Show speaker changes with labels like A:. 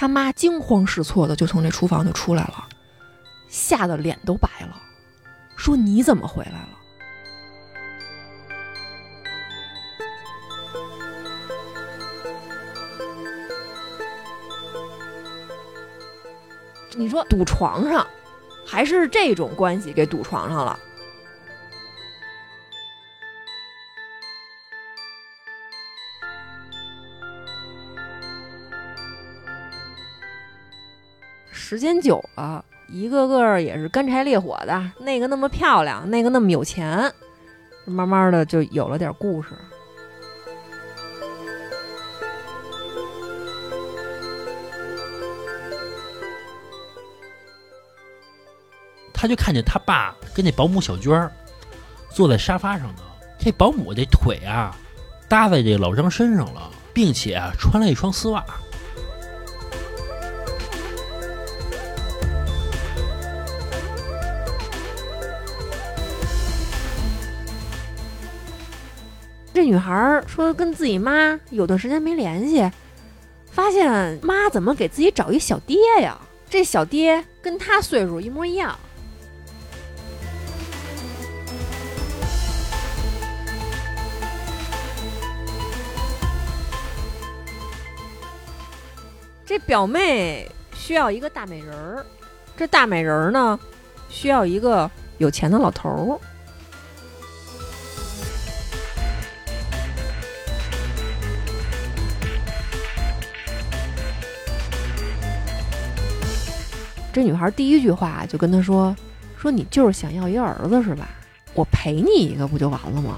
A: 他妈惊慌失措的就从这厨房就出来了，吓得脸都白了，说：“你怎么回来了？”你说堵床上，还是这种关系给堵床上了？时间久了，一个个也是干柴烈火的，那个那么漂亮，那个那么有钱，慢慢的就有了点故事。
B: 他就看见他爸跟那保姆小娟儿坐在沙发上呢，这保姆这腿啊搭在这老张身上了，并且穿了一双丝袜。
A: 这女孩说跟自己妈有段时间没联系，发现妈怎么给自己找一小爹呀？这小爹跟她岁数一模一样。这表妹需要一个大美人儿，这大美人儿呢需要一个有钱的老头儿。这女孩第一句话就跟他说：“说你就是想要一个儿子是吧？我赔你一个不就完了吗？”